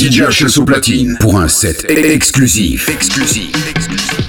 DJ au platine pour un set exclusif. Exclusif. Exclusif.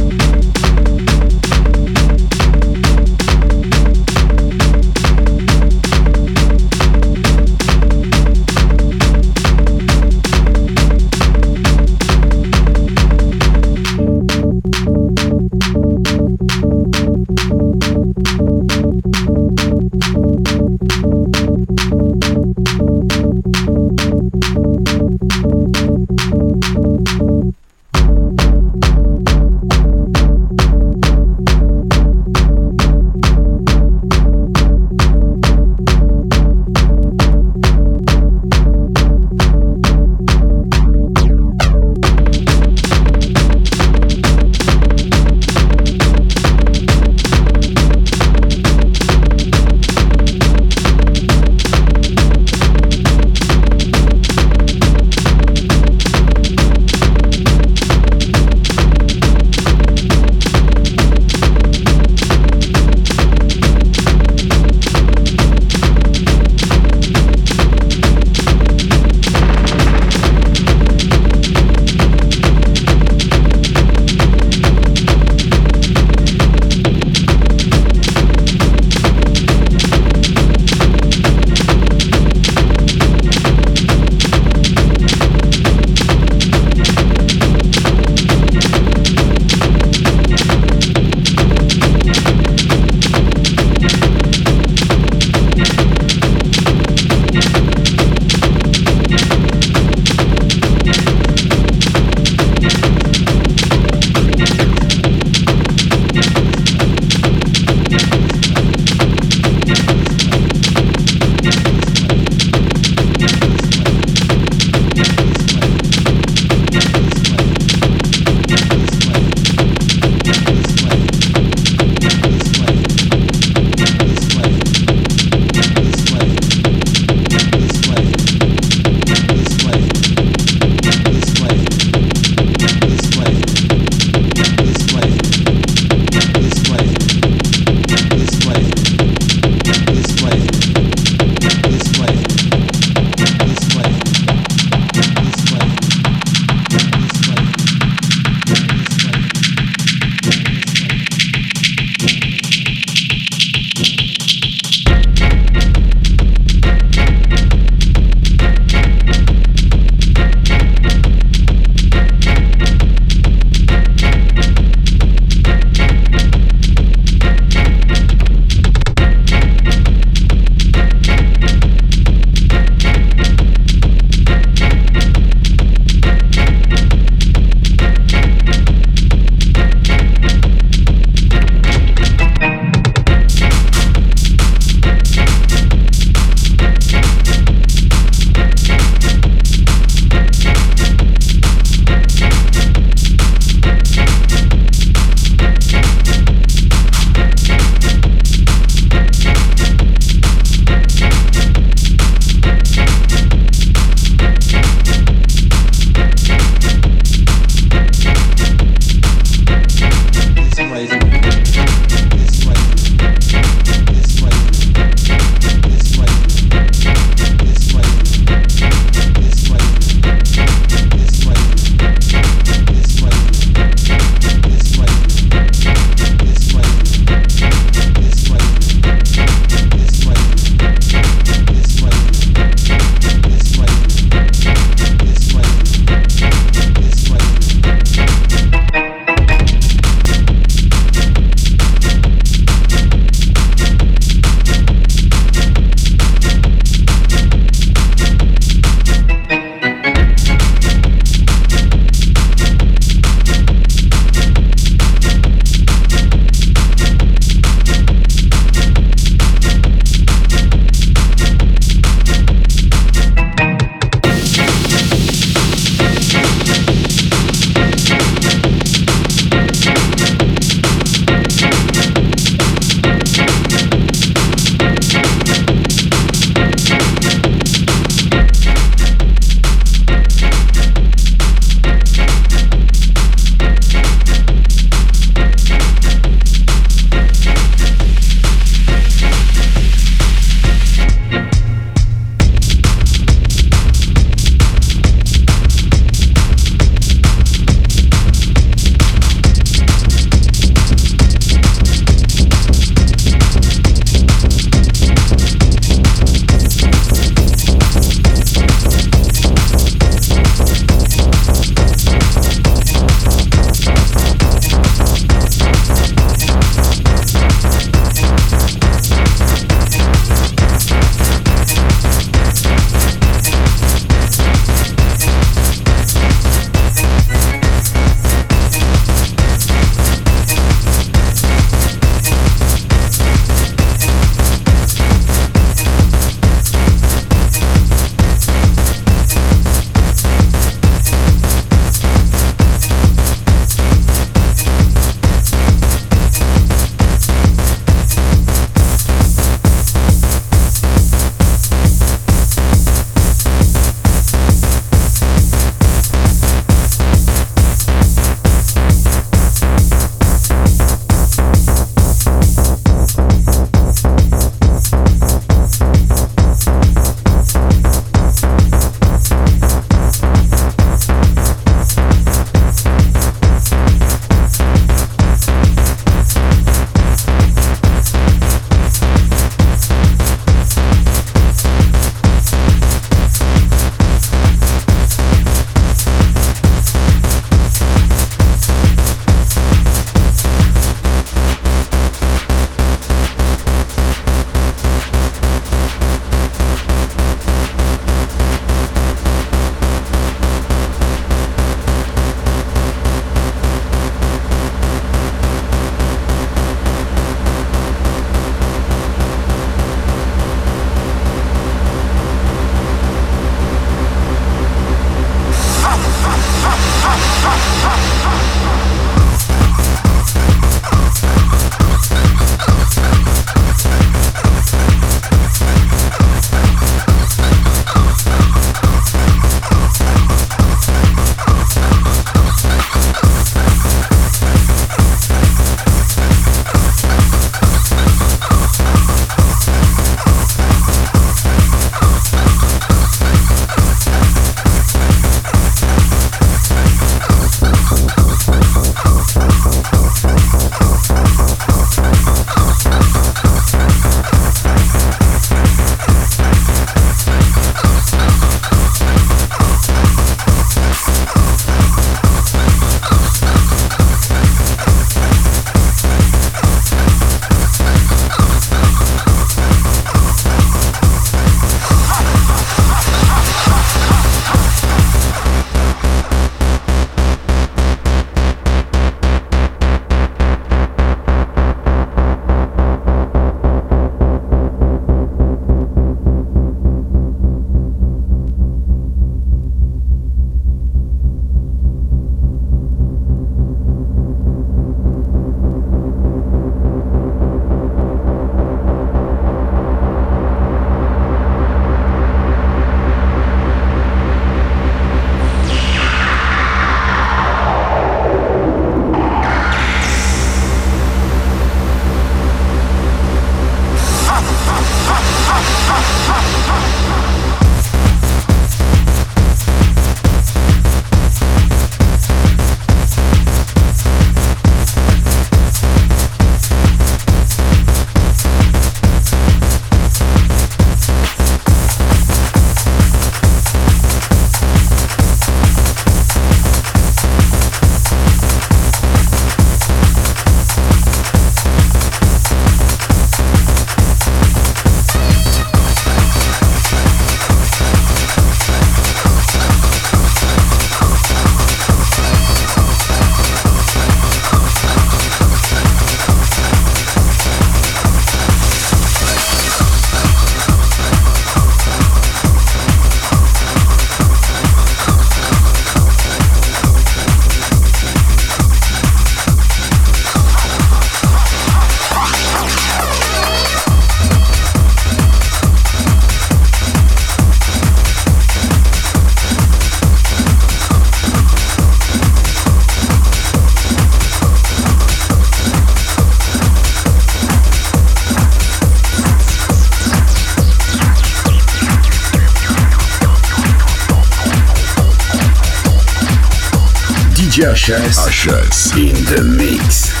HS. HS. In the mix.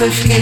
porque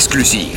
Exclusif.